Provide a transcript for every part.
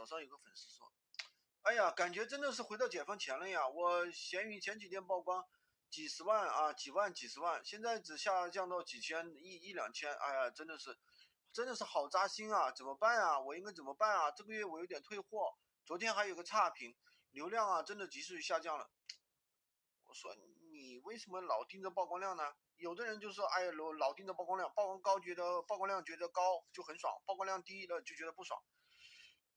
早上有个粉丝说，哎呀，感觉真的是回到解放前了呀！我闲鱼前几天曝光几十万啊，几万、几十万，现在只下降到几千、一一两千，哎呀，真的是，真的是好扎心啊！怎么办啊？我应该怎么办啊？这个月我有点退货，昨天还有个差评，流量啊，真的急速下降了。我说你为什么老盯着曝光量呢？有的人就说，哎呀，老老盯着曝光量，曝光高觉得曝光量觉得高就很爽，曝光量低了就觉得不爽。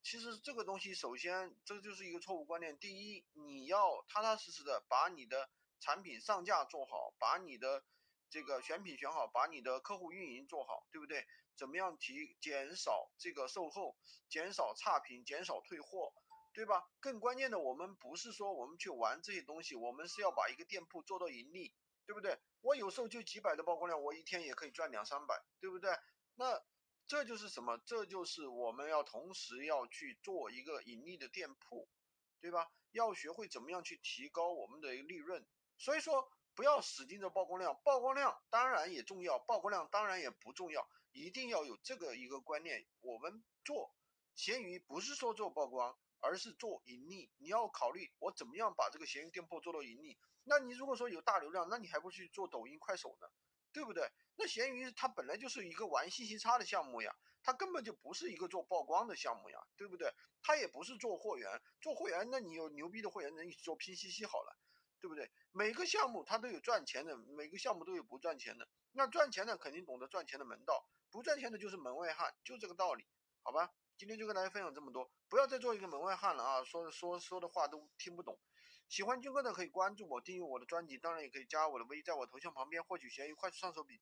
其实这个东西，首先这就是一个错误观念。第一，你要踏踏实实的把你的产品上架做好，把你的这个选品选好，把你的客户运营做好，对不对？怎么样提减少这个售后，减少差评，减少退货。对吧？更关键的，我们不是说我们去玩这些东西，我们是要把一个店铺做到盈利，对不对？我有时候就几百的曝光量，我一天也可以赚两三百，对不对？那这就是什么？这就是我们要同时要去做一个盈利的店铺，对吧？要学会怎么样去提高我们的一个利润。所以说，不要死盯着曝光量，曝光量当然也重要，曝光量当然也不重要，一定要有这个一个观念。我们做闲鱼不是说做曝光。而是做盈利，你要考虑我怎么样把这个闲鱼店铺做到盈利。那你如果说有大流量，那你还不去做抖音、快手呢？对不对？那闲鱼它本来就是一个玩信息差的项目呀，它根本就不是一个做曝光的项目呀，对不对？它也不是做货源，做货源那你有牛逼的货源，那你做拼夕夕好了，对不对？每个项目它都有赚钱的，每个项目都有不赚钱的。那赚钱的肯定懂得赚钱的门道，不赚钱的就是门外汉，就这个道理，好吧？今天就跟大家分享这么多，不要再做一个门外汉了啊！说说说的话都听不懂。喜欢军哥的可以关注我，订阅我的专辑，当然也可以加我的微，在我头像旁边获取闲鱼快速上手笔。